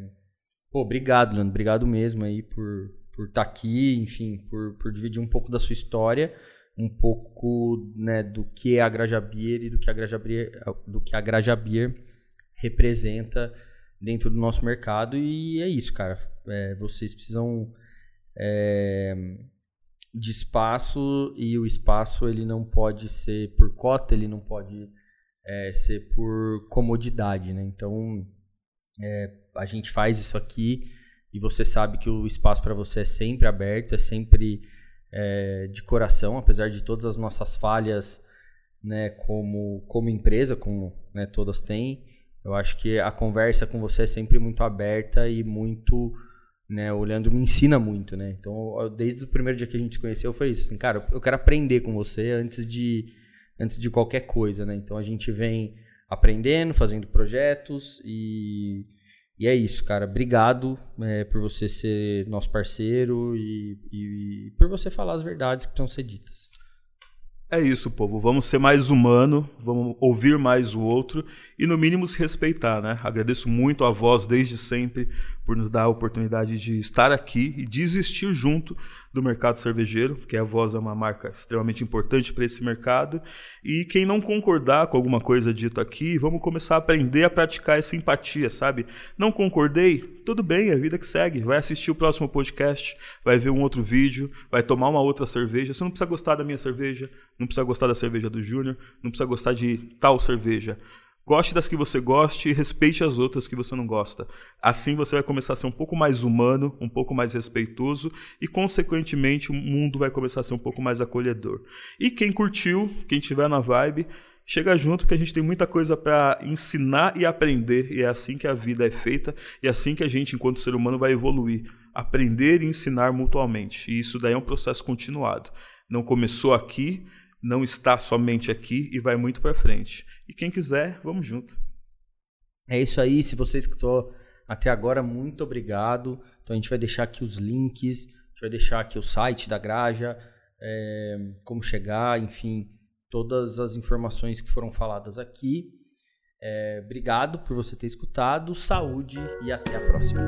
Pô, obrigado, Leandro. Obrigado mesmo aí por por estar tá aqui, enfim, por, por dividir um pouco da sua história, um pouco né, do que é a Grajabir e do que a Grajabir, do que a Grajabir representa dentro do nosso mercado. E é isso, cara. É, vocês precisam é, de espaço e o espaço ele não pode ser por cota, ele não pode é, ser por comodidade, né? Então é, a gente faz isso aqui e você sabe que o espaço para você é sempre aberto, é sempre é, de coração, apesar de todas as nossas falhas, né? Como como empresa, como né, todas têm, eu acho que a conversa com você é sempre muito aberta e muito né? O Leandro me ensina muito, né? Então, desde o primeiro dia que a gente se conheceu foi isso, assim, cara, eu quero aprender com você antes de antes de qualquer coisa, né? Então a gente vem aprendendo, fazendo projetos e e é isso, cara. Obrigado é, por você ser nosso parceiro e, e, por você falar as verdades que estão ser ditas. É isso, povo. Vamos ser mais humano, vamos ouvir mais o outro e, no mínimo, se respeitar, né? Agradeço muito a voz desde sempre por nos dar a oportunidade de estar aqui e de existir junto do mercado cervejeiro, que a Voz é uma marca extremamente importante para esse mercado. E quem não concordar com alguma coisa dita aqui, vamos começar a aprender a praticar essa empatia, sabe? Não concordei? Tudo bem, é a vida que segue. Vai assistir o próximo podcast, vai ver um outro vídeo, vai tomar uma outra cerveja. Você não precisa gostar da minha cerveja, não precisa gostar da cerveja do Júnior, não precisa gostar de tal cerveja. Goste das que você goste e respeite as outras que você não gosta. Assim você vai começar a ser um pouco mais humano, um pouco mais respeitoso e, consequentemente, o mundo vai começar a ser um pouco mais acolhedor. E quem curtiu, quem tiver na vibe, chega junto que a gente tem muita coisa para ensinar e aprender. E é assim que a vida é feita e é assim que a gente, enquanto ser humano, vai evoluir. Aprender e ensinar mutuamente. E isso daí é um processo continuado. Não começou aqui não está somente aqui e vai muito para frente. E quem quiser, vamos junto. É isso aí. Se você escutou até agora, muito obrigado. Então a gente vai deixar aqui os links, a gente vai deixar aqui o site da Graja, é, como chegar, enfim, todas as informações que foram faladas aqui. É, obrigado por você ter escutado. Saúde e até a próxima.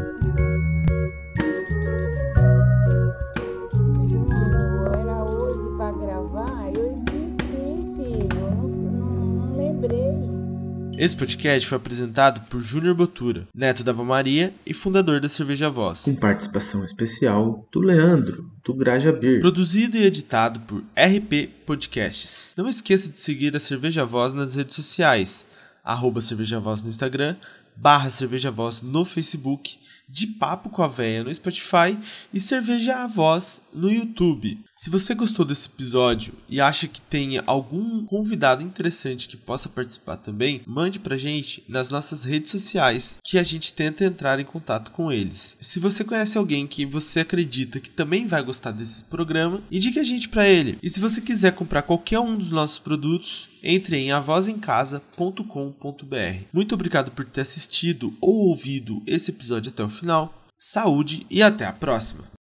Esse podcast foi apresentado por Júnior Botura, neto da Ava Maria e fundador da Cerveja Voz. Com participação especial do Leandro, do Graja Beer. Produzido e editado por RP Podcasts. Não esqueça de seguir a Cerveja Voz nas redes sociais, arroba Cerveja Voz no Instagram, barra Cerveja Voz no Facebook de Papo com a Véia no Spotify e Cerveja a Voz no YouTube. Se você gostou desse episódio e acha que tenha algum convidado interessante que possa participar também, mande pra gente nas nossas redes sociais que a gente tenta entrar em contato com eles. Se você conhece alguém que você acredita que também vai gostar desse programa, indique a gente para ele. E se você quiser comprar qualquer um dos nossos produtos, entre em avozemcasa.com.br. Muito obrigado por ter assistido ou ouvido esse episódio até o final. Saúde e até a próxima!